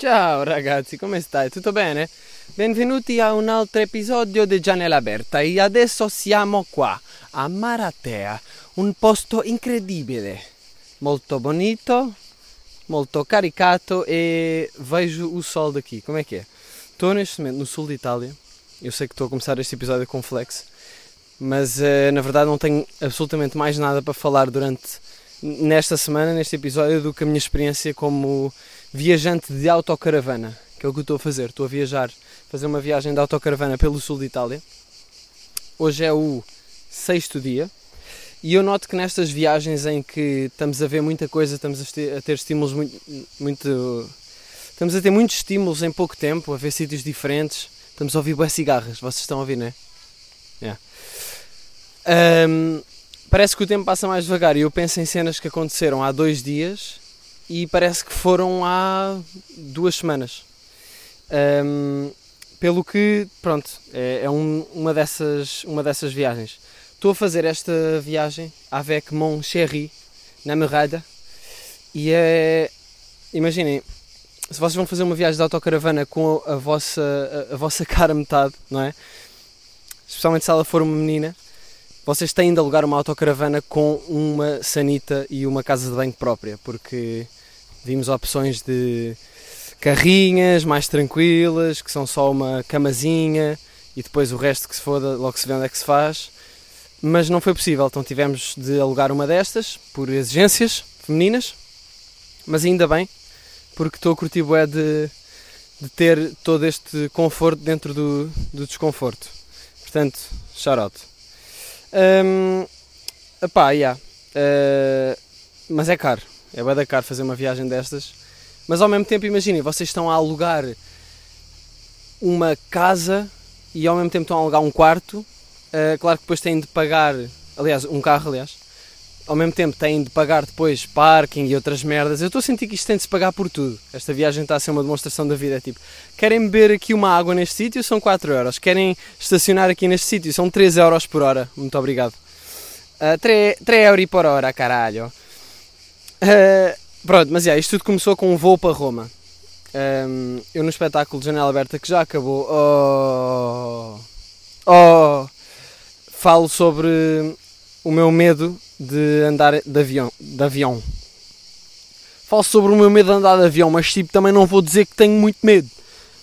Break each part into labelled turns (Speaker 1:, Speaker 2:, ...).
Speaker 1: Ciao ragazzi, come stai? Tutto bene? Benvenuti a un altro episodio di Gianella Aperta e adesso siamo qua, a Maratea, un posto incredibile, molto bonito, molto caricato e vejo o sol daqui. Como é que é? Estou neste momento no sul de Itália, eu sei que estou a começar este episódio com flex, mas uh, na verdade não tenho absolutamente mais nada para falar durante nesta semana, neste episódio, do que a minha experiência como viajante de autocaravana, que é o que eu estou a fazer. Estou a viajar, fazer uma viagem de autocaravana pelo sul de Itália. Hoje é o sexto dia e eu noto que nestas viagens em que estamos a ver muita coisa, estamos a ter, estímulos muito, muito. Estamos a ter muitos estímulos em pouco tempo, a ver sítios diferentes. Estamos a ouvir boas cigarras, vocês estão a ouvir, não é? Yeah. Um, parece que o tempo passa mais devagar e eu penso em cenas que aconteceram há dois dias e parece que foram há duas semanas. Um, pelo que, pronto, é, é um, uma, dessas, uma dessas viagens. Estou a fazer esta viagem avec mon chéri, na Merada, e é. Imaginem, se vocês vão fazer uma viagem de autocaravana com a vossa, a, a vossa cara metade, não é? Especialmente se ela for uma menina, vocês têm de alugar uma autocaravana com uma sanita e uma casa de banho própria, porque vimos opções de carrinhas mais tranquilas, que são só uma camazinha e depois o resto que se foda, logo se vê onde é que se faz. Mas não foi possível, então tivemos de alugar uma destas por exigências femininas, mas ainda bem, porque estou a curtir bué de, de ter todo este conforto dentro do, do desconforto. Portanto, shout out. Um, epá, yeah. Uh, mas é caro. É bem da caro fazer uma viagem destas. Mas ao mesmo tempo, imaginem, vocês estão a alugar uma casa e ao mesmo tempo estão a alugar um quarto. Uh, claro que depois têm de pagar, aliás, um carro, aliás. Ao mesmo tempo têm de pagar depois parking e outras merdas. Eu estou a sentir que isto tem de se pagar por tudo. Esta viagem está a ser uma demonstração da vida. É tipo, querem beber aqui uma água neste sítio? São 4 euros. Querem estacionar aqui neste sítio? São 3 euros por hora. Muito obrigado. Uh, 3, 3 euros por hora, caralho. Uh, pronto, mas yeah, isto tudo começou com um voo para Roma. Um, eu no espetáculo de Janela Aberta que já acabou. Oh, oh, falo sobre o meu medo de andar de avião, de avião. Falo sobre o meu medo de andar de avião, mas tipo também não vou dizer que tenho muito medo.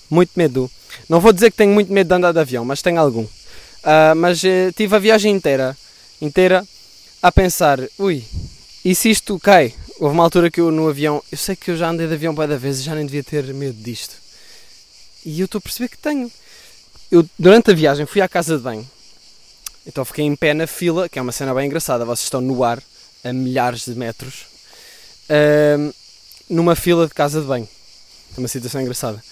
Speaker 1: Muito medo. Não vou dizer que tenho muito medo de andar de avião, mas tenho algum. Uh, mas uh, tive a viagem inteira, inteira, a pensar, ui, e se isto cai? Houve uma altura que eu no avião, eu sei que eu já andei de avião várias vezes e já nem devia ter medo disto. E eu estou a perceber que tenho. Eu, durante a viagem, fui à casa de banho então fiquei em pé na fila, que é uma cena bem engraçada. Vocês estão no ar a milhares de metros, numa fila de casa de banho. É uma situação engraçada.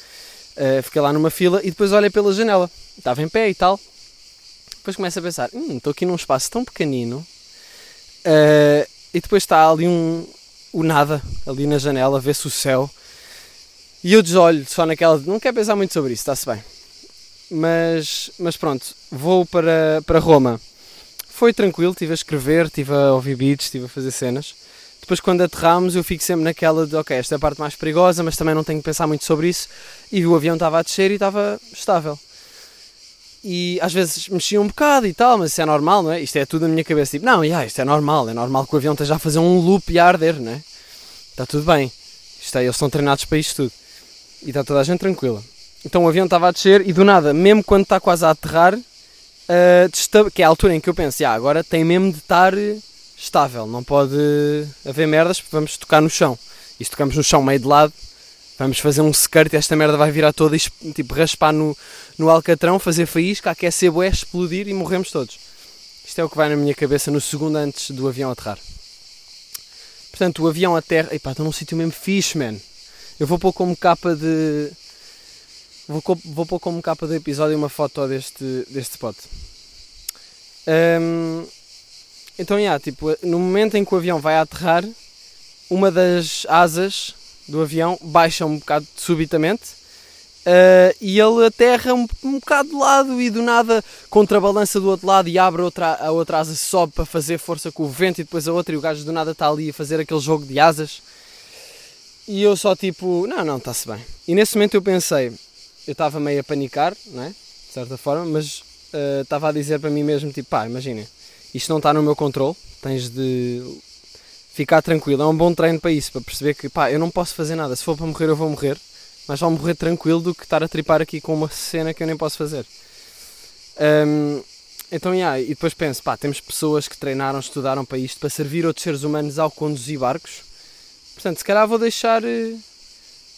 Speaker 1: Uh, fiquei lá numa fila e depois olhei pela janela. Estava em pé e tal. Depois começo a pensar: hum, estou aqui num espaço tão pequenino. Uh, e depois está ali um, o nada, ali na janela, vê-se o céu. E eu desolho só naquela. Não quero pensar muito sobre isso, está-se bem. Mas, mas pronto, vou para, para Roma. Foi tranquilo, estive a escrever, estive a ouvir beats, estive a fazer cenas. Depois, quando aterramos, eu fico sempre naquela de, ok, esta é a parte mais perigosa, mas também não tenho que pensar muito sobre isso. E o avião estava a descer e estava estável. E às vezes mexia um bocado e tal, mas isso é normal, não é? Isto é tudo na minha cabeça. Tipo, não, yeah, isto é normal, é normal que o avião esteja a fazer um loop e a arder, não é? Está tudo bem. Isto é, eles estão treinados para isto tudo. E está toda a gente tranquila. Então o avião estava a descer e do nada, mesmo quando está quase a aterrar, uh, que é a altura em que eu penso, ah, agora tem mesmo de estar estável, não pode haver merdas, porque vamos tocar no chão. E se tocamos no chão meio de lado, vamos fazer um skirt e esta merda vai virar toda e tipo, raspar no, no alcatrão, fazer faísca, aquecer bué, explodir e morremos todos. Isto é o que vai na minha cabeça no segundo antes do avião aterrar. Portanto, o avião aterra. Epá, estou num sítio mesmo fixe, man. Eu vou pôr como capa de, Vou, vou pôr como capa do episódio uma foto deste, deste spot. Um, então, yeah, tipo, no momento em que o avião vai aterrar, uma das asas do avião baixa um bocado subitamente uh, e ele aterra um, um bocado de lado e do nada contrabalança do outro lado e abre outra, a outra asa sobe para fazer força com o vento e depois a outra e o gajo do nada está ali a fazer aquele jogo de asas e eu só tipo, não, não, está-se bem. E nesse momento eu pensei, eu estava meio a panicar, não é? De certa forma, mas estava uh, a dizer para mim mesmo, tipo, pá, imagina, isto não está no meu controle, tens de ficar tranquilo. É um bom treino para isso, para perceber que, pá, eu não posso fazer nada. Se for para morrer, eu vou morrer. Mas vou morrer tranquilo do que estar a tripar aqui com uma cena que eu nem posso fazer. Um, então, yeah, e depois penso, pá, temos pessoas que treinaram, estudaram para isto, para servir outros seres humanos ao conduzir barcos. Portanto, se calhar vou deixar, eh,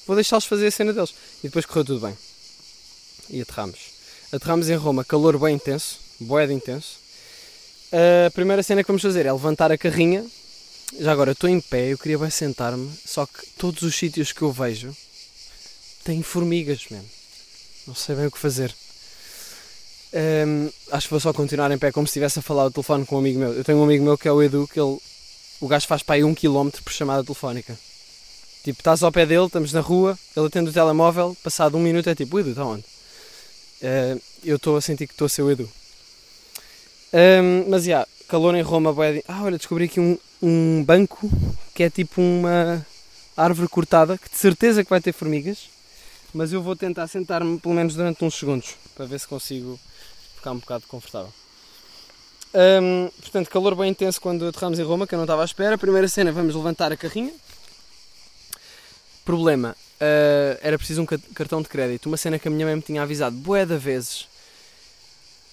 Speaker 1: vou deixá-los fazer a cena deles. E depois correu tudo bem. E aterramos. Aterramos em Roma, calor bem intenso, boeda intenso. A primeira cena que vamos fazer é levantar a carrinha. Já agora, estou em pé, eu queria bem sentar-me, só que todos os sítios que eu vejo têm formigas mesmo. Não sei bem o que fazer. Um, acho que vou só continuar em pé como se estivesse a falar ao telefone com um amigo meu. Eu tenho um amigo meu que é o Edu, que ele, o gajo faz para aí um quilómetro por chamada telefónica. Tipo, estás ao pé dele, estamos na rua, ele atende o telemóvel, passado um minuto é tipo, Edu, está onde? Uh, eu estou a sentir que estou a ser o Edu. Um, mas já, yeah, calor em Roma, boé. Ah, olha, descobri aqui um, um banco que é tipo uma árvore cortada, que de certeza que vai ter formigas, mas eu vou tentar sentar-me pelo menos durante uns segundos para ver se consigo ficar um bocado confortável. Portanto, calor bem intenso quando aterramos em Roma, que eu não estava à espera. Primeira cena, vamos levantar a carrinha. Problema, uh, era preciso um cartão de crédito. Uma cena que a minha mãe me tinha avisado bué de vezes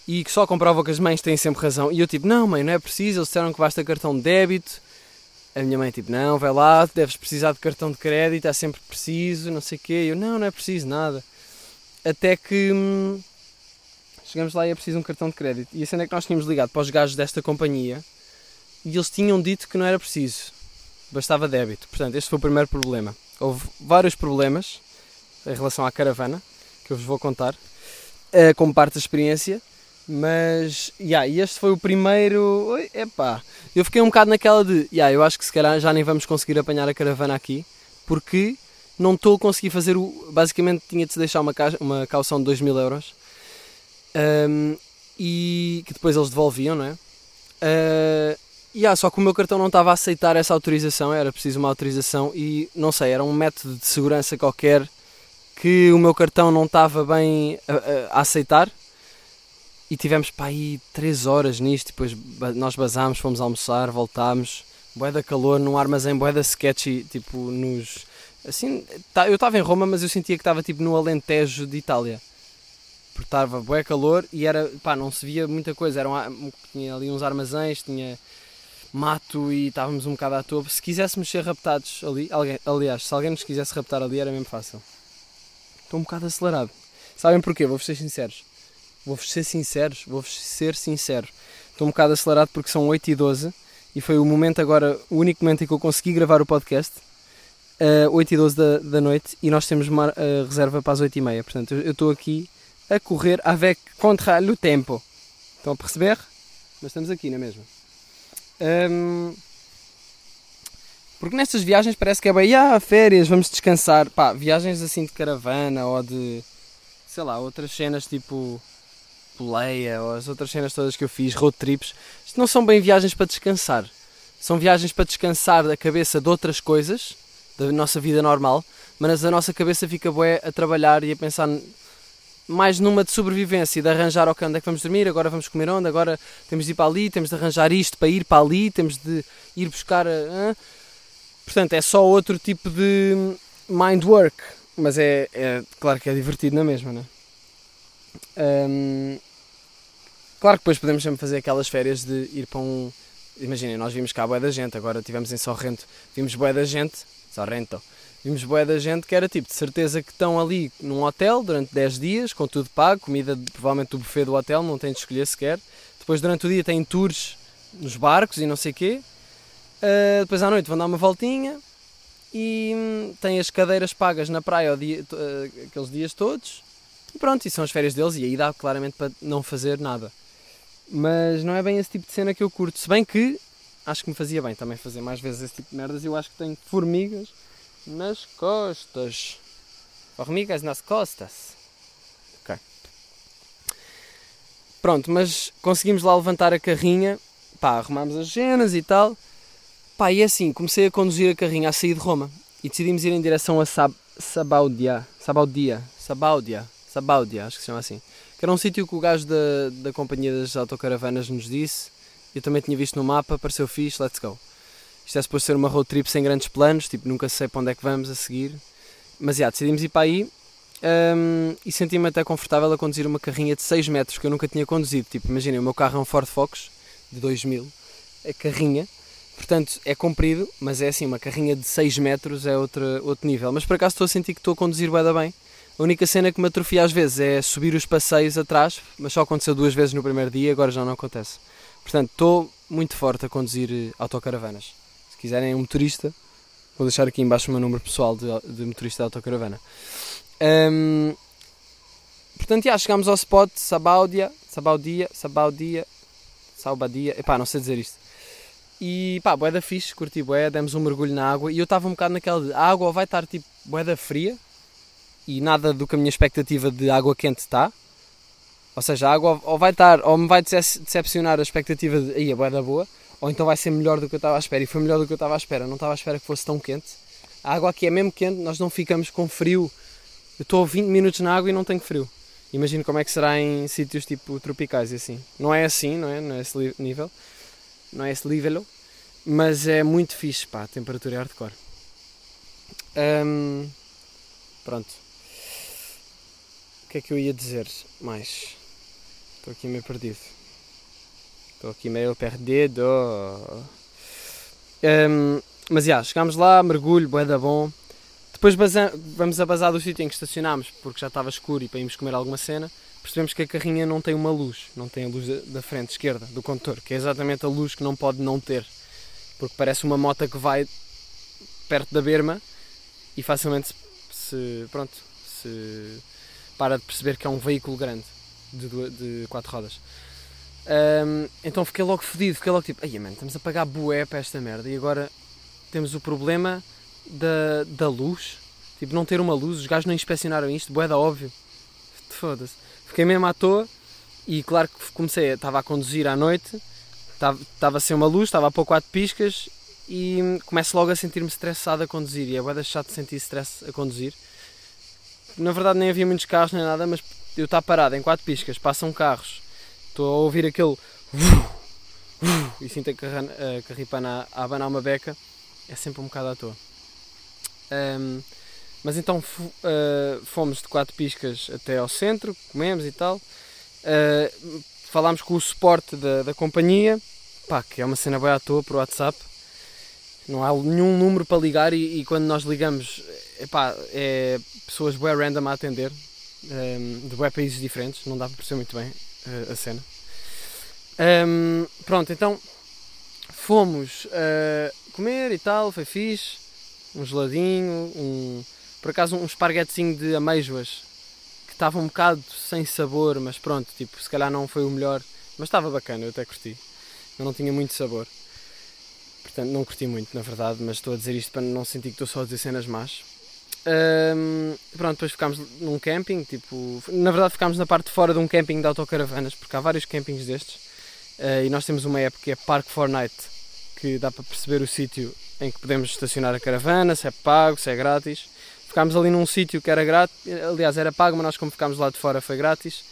Speaker 1: e que só comprova que as mães têm sempre razão. E eu tipo, não mãe, não é preciso, eles disseram que basta cartão de débito. A minha mãe tipo, não, vai lá, deves precisar de cartão de crédito, é sempre preciso, não sei o quê. Eu, não, não é preciso nada. Até que... Hum, Chegamos lá e é preciso um cartão de crédito. E a cena é que nós tínhamos ligado para os gajos desta companhia e eles tinham dito que não era preciso, bastava débito. Portanto, este foi o primeiro problema. Houve vários problemas em relação à caravana que eu vos vou contar uh, como parte da experiência. Mas, yeah, e este foi o primeiro. Oi, epá, eu fiquei um bocado naquela de, yeah, eu acho que se calhar já nem vamos conseguir apanhar a caravana aqui, porque não estou a conseguir fazer o. Basicamente tinha de se deixar uma, ca... uma calção de 2 mil euros um, e que depois eles devolviam, não é? Uh, yeah, só que o meu cartão não estava a aceitar essa autorização, era preciso uma autorização e não sei, era um método de segurança qualquer que o meu cartão não estava bem a, a aceitar e tivemos para aí 3 horas nisto, depois nós basámos, fomos almoçar, voltámos, boeda calor, num armazém boeda sketchy, tipo nos... Assim, tá, eu estava em Roma, mas eu sentia que estava tipo no Alentejo de Itália porque estava bué calor e era, pá, não se via muita coisa, Era um, tinha ali uns armazéns, tinha mato e estávamos um bocado à toa. Se quiséssemos ser raptados ali, alguém, aliás, se alguém nos quisesse raptar ali era mesmo fácil. Estou um bocado acelerado. Sabem porquê? Vou-vos ser sinceros. Vou-vos ser sinceros, vou-vos ser sincero. Estou um bocado acelerado porque são 8 e 12 e foi o momento agora, o único momento em que eu consegui gravar o podcast. Uh, eh, 8 e 12 da, da noite e nós temos uma uh, reserva para as 8 e meia. Portanto, eu estou aqui a correr avec contra o tempo. Estão a perceber? Mas estamos aqui, não é mesmo? Um, porque nestas viagens parece que é bem, ah, férias, vamos descansar. Pá, viagens assim de caravana ou de, sei lá, outras cenas tipo Poleia ou as outras cenas todas que eu fiz, road trips. Isto não são bem viagens para descansar. São viagens para descansar da cabeça de outras coisas, da nossa vida normal, mas a nossa cabeça fica bué a trabalhar e a pensar mais numa de sobrevivência e de arranjar ok, onde é que vamos dormir, agora vamos comer onde, agora temos de ir para ali, temos de arranjar isto para ir para ali, temos de ir buscar. Uh, portanto, é só outro tipo de mind work, mas é, é claro que é divertido na mesma, né? Um, claro que depois podemos sempre fazer aquelas férias de ir para um. Imaginem, nós vimos cá boé da gente, agora estivemos em Sorrento, vimos boé da gente, Sorrento Vimos boé da gente que era tipo, de certeza que estão ali num hotel durante 10 dias, com tudo pago, comida provavelmente do buffet do hotel, não têm de escolher sequer. Depois durante o dia têm tours nos barcos e não sei o quê. Uh, depois à noite vão dar uma voltinha e hum, têm as cadeiras pagas na praia dia, uh, aqueles dias todos. E pronto, e são as férias deles e aí dá claramente para não fazer nada. Mas não é bem esse tipo de cena que eu curto. Se bem que acho que me fazia bem também fazer mais vezes esse tipo de merdas. Eu acho que tenho formigas nas costas. Formigas nas costas. Ok. Pronto, mas conseguimos lá levantar a carrinha. Pá, arrumámos as cenas e tal. Pá, e é assim, comecei a conduzir a carrinha a sair de Roma. e decidimos ir em direção a Sab Sabaudia, Sabaudia, Sabaudia, Sabaudia, acho que se chama assim. Que era um sítio que o gajo da, da companhia das autocaravanas nos disse. Eu também tinha visto no mapa, pareceu fixe, let's go. Isto é suposto ser uma road trip sem grandes planos, tipo, nunca sei para onde é que vamos a seguir. Mas já, decidimos ir para aí um, e senti-me até confortável a conduzir uma carrinha de 6 metros que eu nunca tinha conduzido. Tipo, imaginem, o meu carro é um Ford Focus de 2000, a carrinha, portanto é comprido, mas é assim, uma carrinha de 6 metros é outra, outro nível. Mas por acaso estou a sentir que estou a conduzir bem, bem. A única cena que me atrofia às vezes é subir os passeios atrás, mas só aconteceu duas vezes no primeiro dia, agora já não acontece. Portanto, estou muito forte a conduzir eh, autocaravanas. Se quiserem um motorista, vou deixar aqui embaixo o meu número pessoal de, de motorista de autocaravana. Um, portanto, já chegámos ao spot Sabaudia, Sabaudia, Sabaudia, Saubadia, epá, não sei dizer isto. E pá, boeda fixe, curti boé, demos um mergulho na água e eu estava um bocado naquela de a água vai estar tipo boeda fria e nada do que a minha expectativa de água quente está. Ou seja, a água ou vai estar, ou me vai decepcionar a expectativa de aí a boeda boa, ou então vai ser melhor do que eu estava à espera. E foi melhor do que eu estava à espera, não estava à espera que fosse tão quente. A água aqui é mesmo quente, nós não ficamos com frio. Eu estou 20 minutos na água e não tenho frio. Imagino como é que será em sítios tipo tropicais e assim. Não é assim, não é? Não é esse nível. Não é esse nível. Mas é muito fixe, pá. A temperatura é hardcore. Um, pronto. Que é que eu ia dizer mais? Estou aqui meio perdido. Estou aqui meio perdido. Um, mas já, chegámos lá, mergulho, boeda bom. Depois vamos a bazar do sítio em que estacionámos, porque já estava escuro e para irmos comer alguma cena. Percebemos que a carrinha não tem uma luz, não tem a luz da frente esquerda do condutor, que é exatamente a luz que não pode não ter, porque parece uma moto que vai perto da berma e facilmente se, pronto, se para de perceber que é um veículo grande de, de quatro rodas. Um, então fiquei logo fodido, fiquei logo tipo, ai man, estamos a pagar bué para esta merda e agora temos o problema da, da luz. Tipo, não ter uma luz, os gajos não inspecionaram isto, boeda óbvio. Foda-se. Fiquei mesmo à toa e claro que comecei, estava a conduzir à noite, estava, sem uma luz, estava a pôr quatro piscas e começo logo a sentir-me estressado a conduzir e é boeda chato sentir stress a conduzir. Na verdade nem havia muitos carros nem nada, mas eu estar parado em quatro piscas, passam carros, estou a ouvir aquele e sinto a carripana a abanar uma beca, é sempre um bocado à toa. Um, mas então uh, fomos de quatro piscas até ao centro, comemos e tal. Uh, falámos com o suporte da, da companhia, pá, que é uma cena boa à toa por WhatsApp. Não há nenhum número para ligar e, e quando nós ligamos, epá, é pessoas bem random a atender, um, de bem países diferentes, não dá para perceber muito bem uh, a cena. Um, pronto, então fomos comer e tal, foi fixe um geladinho, um, por acaso um esparguetezinho de ameijoas que estava um bocado sem sabor, mas pronto, tipo, se calhar não foi o melhor, mas estava bacana, eu até curti. Eu não tinha muito sabor. Portanto, não curti muito, na verdade, mas estou a dizer isto para não sentir que estou só a dizer cenas más. Um, pronto, depois ficámos num camping, tipo, na verdade ficámos na parte de fora de um camping de autocaravanas, porque há vários campings destes, uh, e nós temos uma app que é Park for Night, que dá para perceber o sítio em que podemos estacionar a caravana, se é pago, se é grátis. Ficámos ali num sítio que era grátis, aliás era pago, mas nós como ficámos lá de fora foi grátis.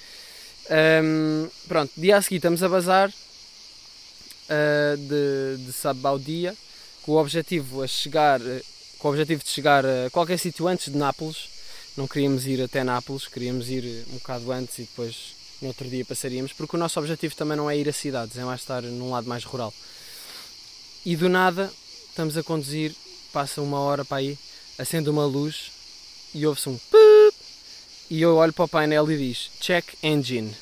Speaker 1: Um, pronto, dia a seguir estamos a bazar uh, de, de sábado ao dia, com o objetivo a chegar, com o objetivo de chegar a qualquer sítio antes de Nápoles. Não queríamos ir até Nápoles, queríamos ir um bocado antes e depois no outro dia passaríamos, porque o nosso objetivo também não é ir a cidades, é mais estar num lado mais rural. E do nada estamos a conduzir, passa uma hora para aí, acende uma luz e ouve-se um pip, e eu olho para o painel e diz check engine.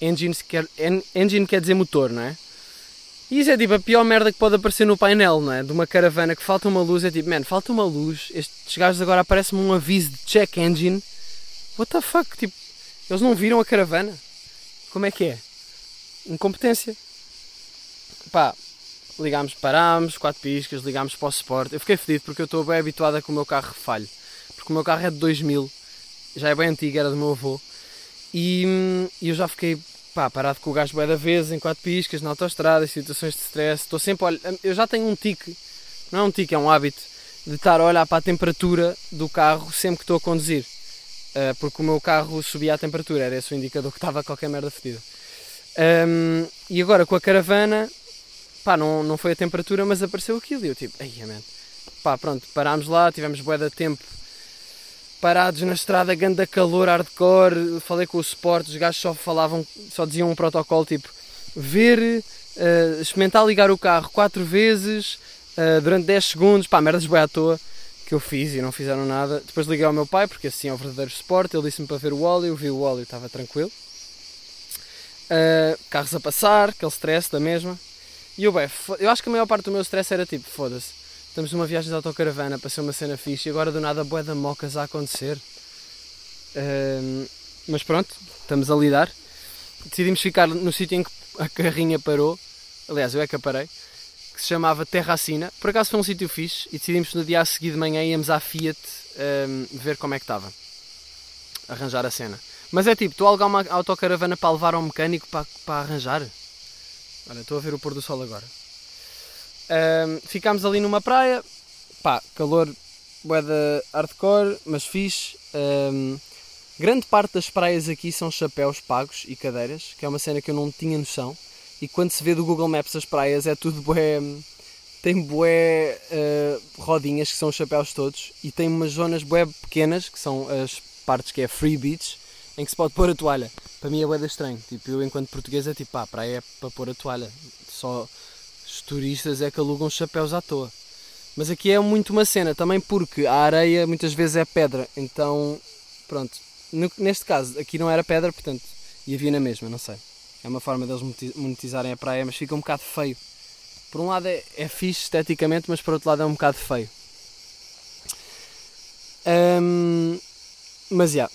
Speaker 1: Engine quer, engine quer dizer motor, não é? E isso é tipo a pior merda que pode aparecer no painel, não é? De uma caravana que falta uma luz, é tipo, man, falta uma luz, estes gajos agora aparece-me um aviso de check engine. What the fuck? Tipo, eles não viram a caravana? Como é que é? Incompetência. Pá, ligámos, parámos, quatro piscas, ligámos para o Sport. Eu fiquei fedido porque eu estou bem habituado a que o meu carro falhe. Porque o meu carro é de 2000, já é bem antigo, era do meu avô. E, e eu já fiquei pá, parado com o gás da vez, em quatro piscas, na autostrada, em situações de stress. Estou sempre, eu já tenho um tique, não é um tique, é um hábito de estar a olhar para a temperatura do carro sempre que estou a conduzir. Uh, porque o meu carro subia a temperatura, era esse o indicador que estava qualquer merda fedida. Um, e agora com a caravana, pá, não, não foi a temperatura, mas apareceu aquilo. E eu tipo, ai, man. Pá, pronto, parámos lá, tivemos de tempo parados na estrada, ganda calor, hardcore. Falei com o Sport, os gajos só falavam, só diziam um protocolo tipo ver, uh, experimentar ligar o carro quatro vezes uh, durante 10 segundos, pá, merdas bem à toa que eu fiz e não fizeram nada. Depois liguei ao meu pai, porque assim é o verdadeiro Sport. Ele disse-me para ver o óleo, eu vi o óleo, estava tranquilo. Uh, carros a passar, aquele stress da mesma. E eu, bem, eu acho que a maior parte do meu stress era tipo, foda-se, estamos numa viagem de autocaravana para ser uma cena fixe e agora do nada bué da mocas a acontecer. Mas pronto, estamos a lidar. Decidimos ficar no sítio em que a carrinha parou. Aliás, eu é que a parei. Que se chamava Terracina. Por acaso foi um sítio fixe e decidimos no dia a seguir de manhã íamos à Fiat um, ver como é que estava. Arranjar a cena. Mas é tipo, tu alugar uma autocaravana para levar ao mecânico para, para arranjar? Olha, estou a ver o pôr do sol agora. Um, ficámos ali numa praia, pá, calor boeda hardcore, mas fixe. Um, grande parte das praias aqui são chapéus pagos e cadeiras, que é uma cena que eu não tinha noção. E quando se vê do Google Maps as praias é tudo bué. Tem bué uh, rodinhas que são os chapéus todos e tem umas zonas bué pequenas que são as partes que é free beach em que se pode pôr a toalha. Para mim é bué estranho. Tipo, eu enquanto português é tipo, pá, praia é para pôr a toalha. Só os turistas é que alugam chapéus à toa. Mas aqui é muito uma cena, também porque a areia muitas vezes é pedra. Então, pronto. Neste caso, aqui não era pedra, portanto, e havia na mesma, não sei. É uma forma deles monetizarem a praia, mas fica um bocado feio. Por um lado é, é fixe esteticamente, mas por outro lado é um bocado feio. Um, mas já, yeah,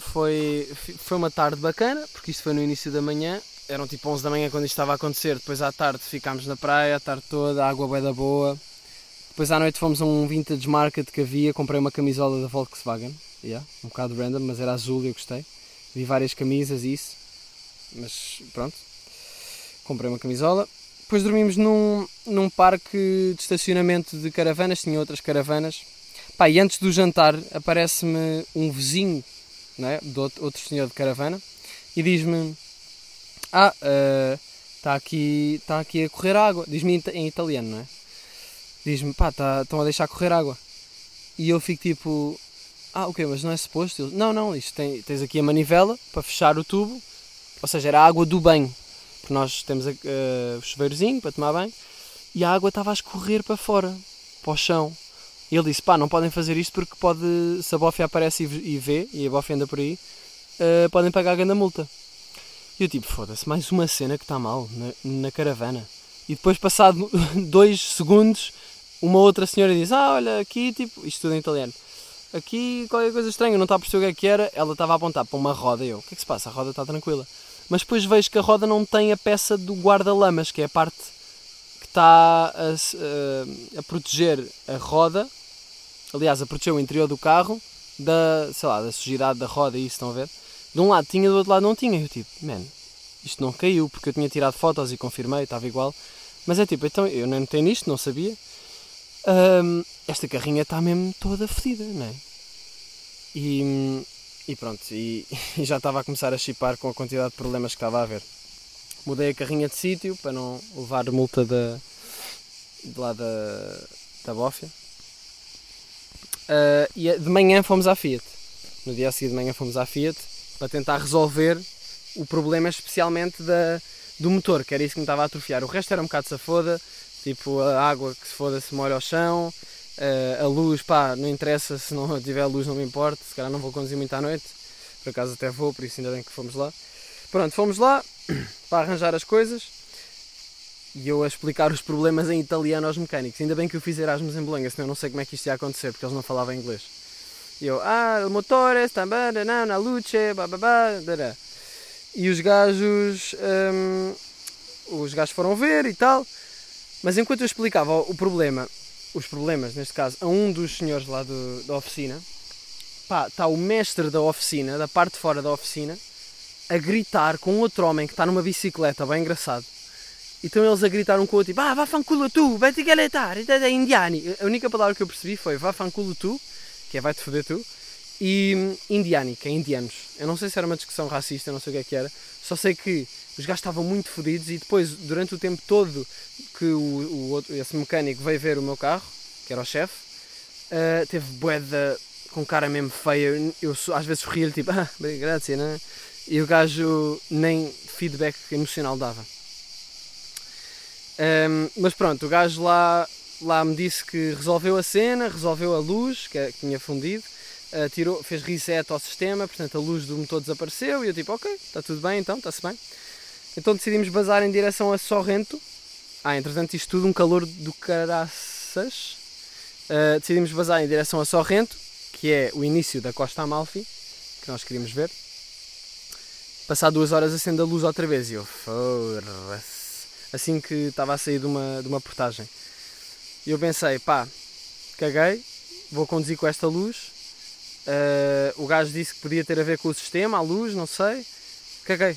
Speaker 1: foi, foi uma tarde bacana, porque isto foi no início da manhã, eram tipo 11 da manhã quando isto estava a acontecer, depois à tarde ficámos na praia, a tarde toda, a água bem da boa. Depois à noite fomos a um vintage market que havia, comprei uma camisola da Volkswagen, yeah, um bocado random, mas era azul e eu gostei. Vi várias camisas e isso, mas pronto. Comprei uma camisola. Depois dormimos num, num parque de estacionamento de caravanas, tinha outras caravanas. Pá, e antes do jantar aparece-me um vizinho né, de outro, outro senhor de caravana e diz-me: Ah, está uh, aqui, tá aqui a correr água. Diz-me em, italiano, não é? Diz-me: Pá, tá, estão a deixar correr água. E eu fico tipo: Ah, ok, mas não é suposto? Ele, não, não, isto tem, tens aqui a manivela para fechar o tubo, ou seja, era a água do banho, porque nós temos uh, o chuveirozinho para tomar banho e a água estava a escorrer para fora, para o chão. E ele disse: pá, não podem fazer isto porque pode, se a bofia aparece e vê, e a bofia anda por aí, uh, podem pagar a grande multa. E eu tipo, foda-se, mais uma cena que está mal na, na, caravana. E depois, passado dois segundos, uma outra senhora diz: Ah, olha, aqui, tipo, isto tudo em italiano. Aqui qualquer coisa estranha, não está a perceber o que é que era. Ela estava a apontar para uma roda. E eu, o que é que se passa? A roda está tranquila. Mas depois vejo que a roda não tem a peça do guarda-lamas, que é a parte que está a, a, a proteger a roda aliás, a proteger o interior do carro da, sei lá, da sujidade da roda isso, estão a ver? De um lado tinha, do outro lado não tinha. Eu tipo, man, isto não caiu, porque eu tinha tirado fotos e confirmei, estava igual. Mas é tipo, então eu não tenho nisto, não sabia. Um, esta carrinha está mesmo toda fedida, não é? E, e pronto, e, e, já estava a começar a chipar com a quantidade de problemas que estava a haver. Mudei a carrinha de sítio para não levar multa da, de lá da, da bófia. Uh, e de manhã fomos à Fiat. No dia a seguir de manhã fomos à Fiat para tentar resolver o problema especialmente da, do motor, que era isso que me estava a atrofiar. O resto era um bocado safoda, tipo a água que se foda se molha ao chão, uh, a luz, pá, não interessa se não tiver luz, não me importa, se calhar não vou conduzir muito à noite, por acaso até vou, por isso ainda bem que fomos lá. Pronto, fomos lá para arranjar as coisas e eu a explicar os problemas em italiano aos mecânicos. Ainda bem que eu fiz Erasmus em Bolonha, senão eu não sei como é que isto ia acontecer, porque eles não falavam inglês. E eu, ah, o motor está na luce, bababá, E os gajos, hum, os gajos foram ver e tal, mas enquanto eu explicava o problema, os problemas neste caso, a um dos senhores lá do, da oficina, pá, está o mestre da oficina, da parte de fora da oficina, a gritar com outro homem que está numa bicicleta, bem engraçado. E estão eles a gritar um com o outro, tipo, ah, vá fanculo tu, vai-te galetar, é indiani. A única palavra que eu percebi foi vá fanculo tu, que é vai-te foder tu, e hum, é indianos. Eu não sei se era uma discussão racista, não sei o que é que era, só sei que os gajos estavam muito fodidos e depois, durante o tempo todo que o, o outro, esse mecânico veio ver o meu carro, que era o chefe, uh, teve boeda com cara mesmo feia. Eu, às vezes ria-lhe tipo, ah, graças, né? E o gajo nem feedback emocional dava. Um, mas pronto, o gajo lá, lá me disse que resolveu a cena, resolveu a luz, que, é, que tinha fundido, uh, tirou, fez reset ao sistema, portanto a luz do motor desapareceu e eu tipo, ok, está tudo bem então, está-se bem. Então decidimos bazar em direção a Sorrento. Ah, entretanto isto tudo um calor do caraças. Uh, decidimos bazar em direção a Sorrento, que é o início da Costa Amalfi, que nós queríamos ver. Passar duas horas acende a luz outra vez e eu, foda-se. Assim que estava a sair de uma, de uma portagem. E eu pensei, pá, caguei, vou conduzir com esta luz. Uh, o gajo disse que podia ter a ver com o sistema, a luz, não sei. Caguei,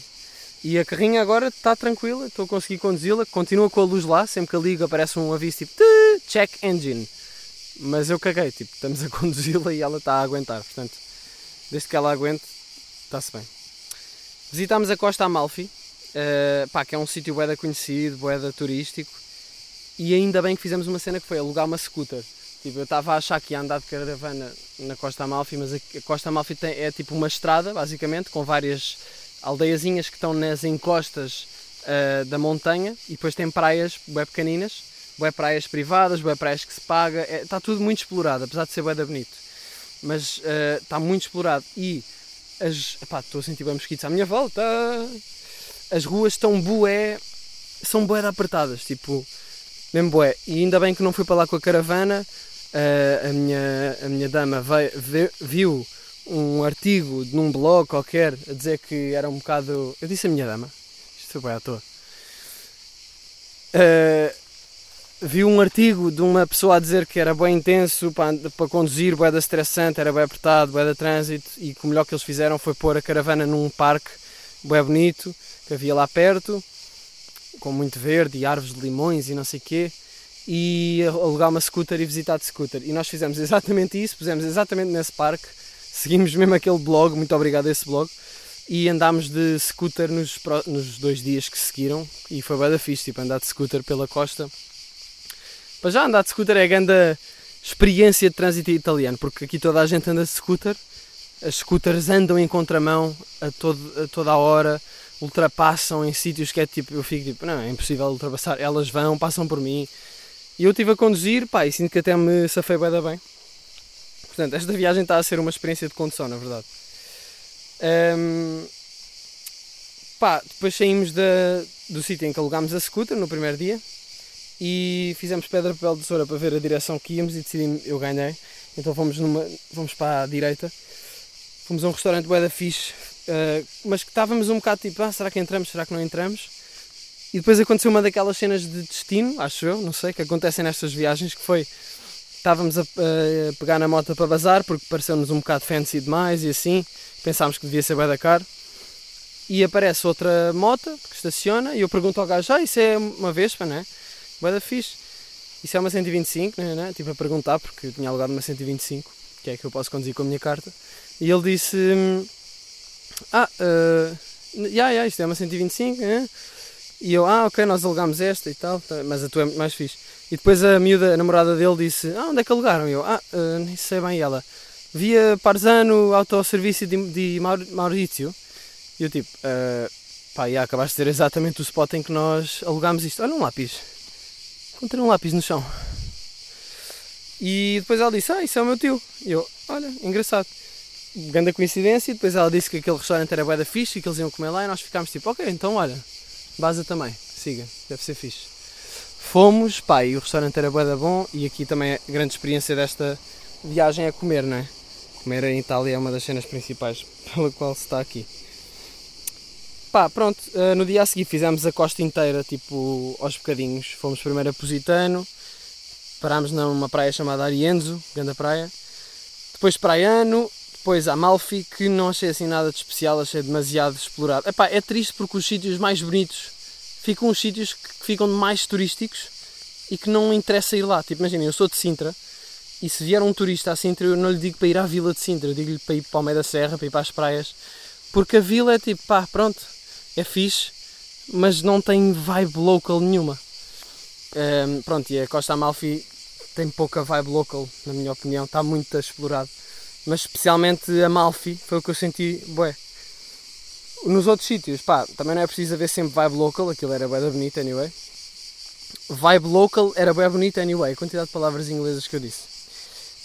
Speaker 1: e a carrinha agora está tranquila, estou a conseguir conduzi-la, continua com a luz lá, sempre que a ligo aparece um aviso tipo check engine. Mas eu caguei, tipo, estamos a conduzi-la e ela está a aguentar, portanto, desde que ela aguente, está-se bem. Visitámos a Costa Amalfi, uh, pá, que é um sítio boeda conhecido, boeda turístico, e ainda bem que fizemos uma cena que foi alugar uma scooter. Tipo, eu estava a achar que ia andar de caravana na Costa Amalfi, mas a Costa Amalfi tem, é tipo uma estrada, basicamente, com várias aldeiazinhas que estão nas encostas uh, da montanha e depois tem praias bem pequeninas, bem praias privadas, bem praias que se paga, é, está tudo muito explorado, apesar de ser bem bonito. Mas uh, está muito explorado e as. Epá, estou a sentir bem mosquitos à minha volta. As ruas estão bué. São bué apertadas, tipo, mesmo bué. E ainda bem que não fui para lá com a caravana. Uh, a, minha, a minha dama veio, viu um artigo num blog qualquer a dizer que era um bocado. Eu disse a minha dama, isto foi bem à toa. Uh, vi um artigo de uma pessoa a dizer que era bem intenso para, para conduzir, bem da estressante, era bem apertado, bem da trânsito e que o melhor que eles fizeram foi pôr a caravana num parque bem bonito que havia lá perto, com muito verde e árvores de limões e não sei quê e alugar uma scooter e visitar de scooter. E nós fizemos exatamente isso, pusemos exatamente nesse parque seguimos mesmo aquele blog, muito obrigado a esse blog, e andámos de scooter nos, nos dois dias que seguiram, e foi bem da fixe, tipo, andar de scooter pela costa. Para já andar de scooter é a grande experiência de trânsito italiano, porque aqui toda a gente anda de scooter, as scooters andam em contramão a, todo, a toda a hora, ultrapassam em sítios que é tipo, eu fico tipo, não, é impossível ultrapassar, elas vão, passam por mim. E eu estive a conduzir, pá, e sinto que até me safei bem da bem. Portanto, esta viagem está a ser uma experiência de condução, na verdade. Um, pá, depois saímos da, do sítio em que alugámos a scooter no primeiro dia e fizemos pedra, papel, tesoura para ver a direção que íamos e decidimos, eu ganhei. Então fomos, numa, fomos para a direita, fomos a um restaurante bué fixe, uh, mas que estávamos um bocado tipo, ah, será que entramos, será que não entramos? E depois aconteceu uma daquelas cenas de destino, acho eu, não sei, que acontecem nestas viagens, que foi estávamos a, a, pegar na moto para bazar porque pareceu-nos um bocado fancy demais e assim, pensámos que devia ser bem da caro. E aparece outra moto que estaciona e eu pergunto ao gajo: Ah, isso é uma Vespa, não é? Bué da fixe. Isso é uma 125, não é? Não é? Tipo a perguntar porque tinha alugado uma 125, que é que eu posso conduzir com a minha carta. E ele disse: Ah, uh, yeah, yeah, isto é uma 125, é? E eu: Ah, ok, nós alugámos esta e tal, tá, mas a tua é mais fixe. E depois a miúda, a namorada dele, disse: Ah, onde é que alugaram? E eu: Ah, uh, nem sei bem. E ela: Via Parzano Autosserviço de, de Maurício. E eu tipo: uh, Pá, e acabaste de ter exatamente o spot em que nós alugámos isto. Olha um lápis. Encontrei um lápis no chão. E depois ela disse: Ah, isso é o meu tio. E eu: Olha, engraçado. Grande coincidência. E depois ela disse que aquele restaurante era bué da fixe e que eles iam comer lá. E nós ficámos tipo: Ok, então olha, base também. Siga, deve ser fixe. Fomos, pá, e o restaurante era bué bom e aqui também a grande experiência desta viagem é comer, não é? Comer em Itália é uma das cenas principais pela qual se está aqui. Pá, pronto, uh, no dia a seguir fizemos a costa inteira, tipo, aos bocadinhos. Fomos primeiro a Positano, parámos numa praia chamada Arienzo, grande praia. Depois Praiano, depois Amalfi, que não achei assim nada de especial, achei demasiado explorado. Epá, é triste porque os sítios mais bonitos ficam uns sítios que ficam mais turísticos e que não interessa ir lá. Tipo, imaginem, eu sou de Sintra e se vier um turista a Sintra, eu não lhe digo para ir à vila de Sintra, digo-lhe para ir para o meio da serra, para ir para as praias, porque a vila é tipo, pá, pronto, é fixe, mas não tem vibe local nenhuma. Um, pronto, e a Costa Amalfi tem pouca vibe local, na minha opinião, está muito explorado. Mas especialmente Amalfi foi o que eu senti, bué. Nos outros sítios, pá, também não é preciso haver sempre vibe local, aquilo era bué da bonita anyway. Vibe local era bué bonita anyway, a quantidade de palavras inglesas que eu disse.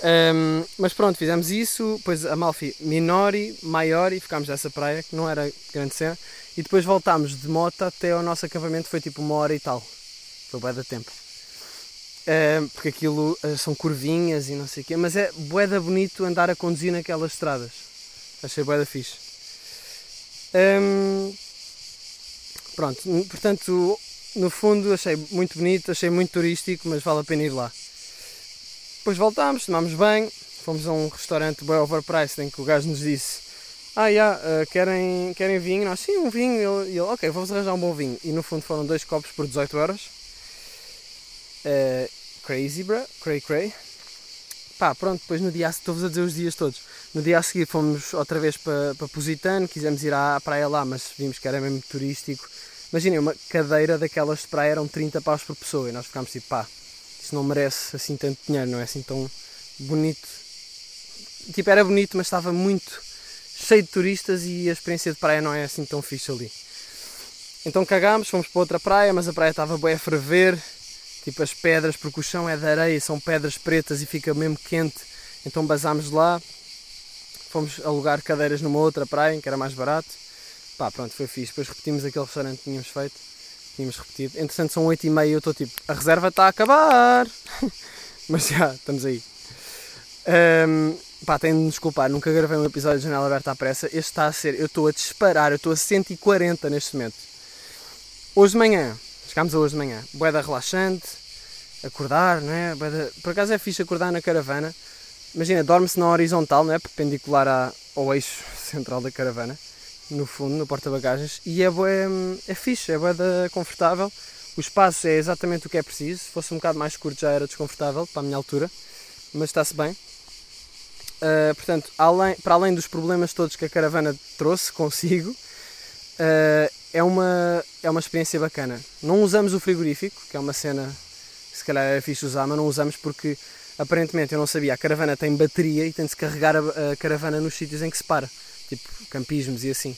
Speaker 1: Um, mas pronto, fizemos isso, depois Amalfi Minori, Maiori, ficámos nessa praia, que não era grande cena, e depois voltámos de moto até ao nosso acampamento, foi tipo uma hora e tal. Foi bué da tempo. Um, porque aquilo uh, são curvinhas e não sei o quê, mas é bué da bonito andar a conduzir naquelas estradas. Achei bué da fixe. Um, pronto, portanto, no fundo achei muito bonito, achei muito turístico, mas vale a pena ir lá. Depois voltámos, tomámos banho, fomos a um restaurante bem overpriced em que o gajo nos disse ah, yeah, uh, querem, querem vinho? Nós, sim, um vinho. E ele, ok, vamos arranjar um bom vinho. E no fundo foram dois copos por 18 euros. Uh, crazy, bro. Cray, cray. Pá, pronto, depois no dia estou-vos a dizer os dias todos. No dia a seguir fomos outra vez para, para Positano, quisemos ir à praia lá, mas vimos que era mesmo turístico. Imaginem, uma cadeira daquelas de praia eram 30 paus por pessoa e nós ficámos tipo, pá, isso não merece assim tanto dinheiro, não é assim tão bonito. Tipo, era bonito, mas estava muito cheio de turistas e a experiência de praia não é assim tão fixe ali. Então cagámos, fomos para outra praia, mas a praia estava bem a ferver, tipo as pedras, porque o chão é de areia, são pedras pretas e fica mesmo quente, então basámos lá, fomos alugar cadeiras numa outra praia, que era mais barato, pá, pronto, foi fixe, depois repetimos aquele restaurante que tínhamos feito, tínhamos repetido. Entretanto, são 8 e meia eu estou tipo, a reserva está a acabar. Mas já, estamos aí. Um, pá, tenho de me desculpar, nunca gravei um episódio de Janela Aberta à Pressa. Este está a ser, eu estou a disparar, eu estou a 140 neste momento. Hoje de manhã, chegámos hoje de manhã, boeda relaxante, acordar, não é? Boeda, por acaso é fixe acordar na caravana. Imagina, dorme-se na horizontal, não é? Perpendicular à, ao eixo central da caravana no fundo, no porta-bagagens, e é, bué, é fixe, é bué confortável. O espaço é exatamente o que é preciso. Se fosse um bocado mais curto já era desconfortável para a minha altura, mas está-se bem. Uh, portanto, além, para além dos problemas todos que a caravana trouxe consigo, uh, é, uma, é uma experiência bacana. Não usamos o frigorífico, que é uma cena que se calhar é fixe usar, mas não usamos porque aparentemente eu não sabia. A caravana tem bateria e tem de se carregar a, a caravana nos sítios em que se para tipo campismos e assim.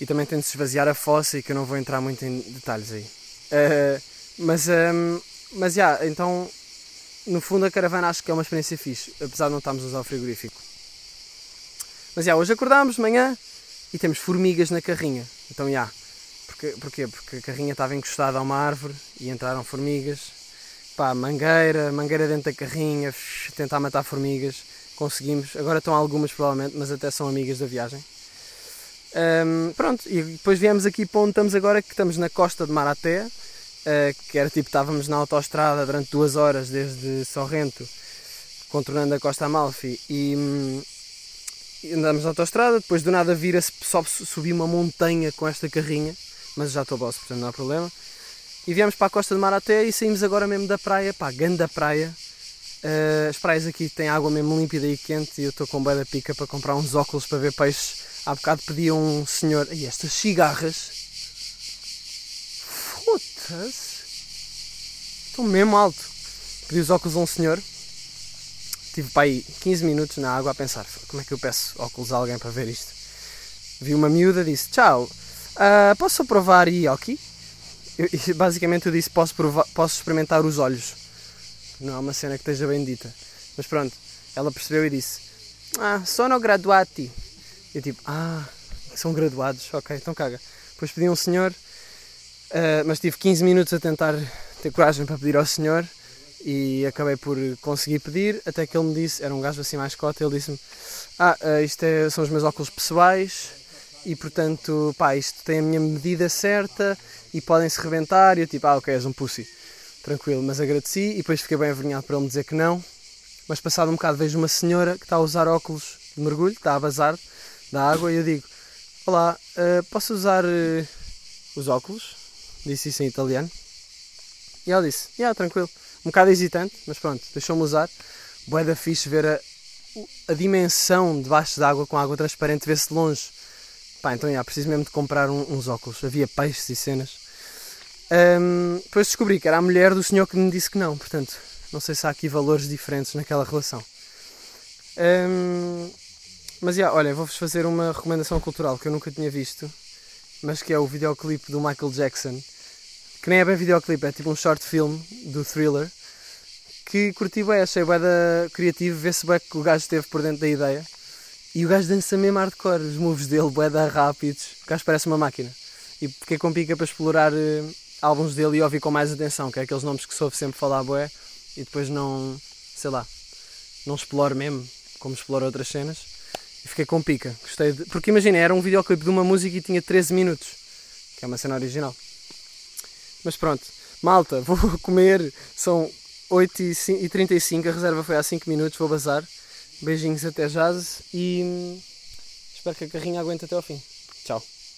Speaker 1: E também tem de se esvaziar a fossa e que eu não vou entrar muito em detalhes aí. Uh, mas, um, ehm, mas já, yeah, então no fundo a caravana acho que é uma experiência fixe, apesar de não estarmos a usar o frigorífico. Mas já, yeah, hoje acordámos de manhã e temos formigas na carrinha. Então já. Yeah, porque, porquê? Porque a carrinha estava encostada a uma árvore e entraram formigas. Pá, mangueira, mangueira dentro da carrinha, tentar matar formigas conseguimos. Agora estão algumas provavelmente, mas até são amigas da viagem. Um, pronto, e depois viemos aqui para onde estamos agora, que estamos na costa de Maraté, uh, que era tipo, estávamos na autoestrada durante duas horas desde Sorrento, contornando a Costa Amalfi, e, um, e andamos na autoestrada, depois do nada vira-se, sobe, subir uma montanha com esta carrinha, mas já estou boss, portanto não há problema. E viemos para a costa de Maraté e saímos agora mesmo da praia, pá, grande praia, Uh, as praias aqui têm água mesmo límpida e quente e eu estou com boa da pica para comprar uns óculos para ver peixes. Há bocado pedi um senhor. E estas cigarras. Foda-se. Estão mesmo alto. Pedi os óculos a um senhor. Tive para aí 15 minutos na água a pensar: como é que eu peço óculos a alguém para ver isto? Vi uma miúda, disse: Tchau, uh, posso provar Ioki? Eu, basicamente eu disse: posso, provar, posso experimentar os olhos não é uma cena que esteja bem dita. Mas pronto, ela percebeu e disse: Ah, sono graduati. E eu tipo: Ah, são graduados, ok, então caga. Depois pedi um senhor, uh, mas tive 15 minutos a tentar ter coragem para pedir ao senhor e acabei por conseguir pedir, até que ele me disse, era um gajo assim mais cota, ele disse-me, ah, uh, isto é, são os meus óculos pessoais e portanto, pá, isto tem a minha medida certa e podem-se rebentar, e eu tipo, ah, ok, és um pussy tranquilo, mas agradeci e depois fiquei bem avergonhado por ele me dizer que não. Mas passado um bocado vejo uma senhora que está a usar óculos de mergulho, está a vazar da água e eu digo: Olá, uh, posso usar uh, os óculos? Disse isso em italiano. E ela disse: Yeah, tranquilo. Um bocado hesitante, mas pronto, deixou-me usar. Boé da fixe ver a, a dimensão debaixo d'água com água transparente, vê-se de longe. Pá, então, yeah, preciso mesmo de comprar um, uns óculos. Havia peixes e cenas. Um, depois descobri que era a mulher do senhor que me disse que não, portanto, não sei se há aqui valores diferentes naquela relação. Um, mas, yeah, olha, vou-vos fazer uma recomendação cultural que eu nunca tinha visto, mas que é o videoclipe do Michael Jackson, que nem é bem videoclipe, é tipo um short film do Thriller, que curti bem, achei bem da criativo, vê-se bem que o gajo esteve por dentro da ideia. E o gajo dança mesmo hardcore, os moves dele, bué da rápidos, o gajo parece uma máquina. E fiquei com pica para explorar uh, álbuns dele e ouvir com mais atenção, que é aqueles nomes que soube sempre falar bué, e depois não, sei lá, não exploro mesmo, como exploro outras cenas. E fiquei com pica, gostei de... Porque imagina, era um videoclipe de uma música e tinha 13 minutos, que é uma cena original. Mas pronto, malta, vou comer, são 8h35, a reserva foi há 5 minutos, vou bazar. Beijinhos até jazz e hum, espero que a carrinha aguente até ao fim. Tchau.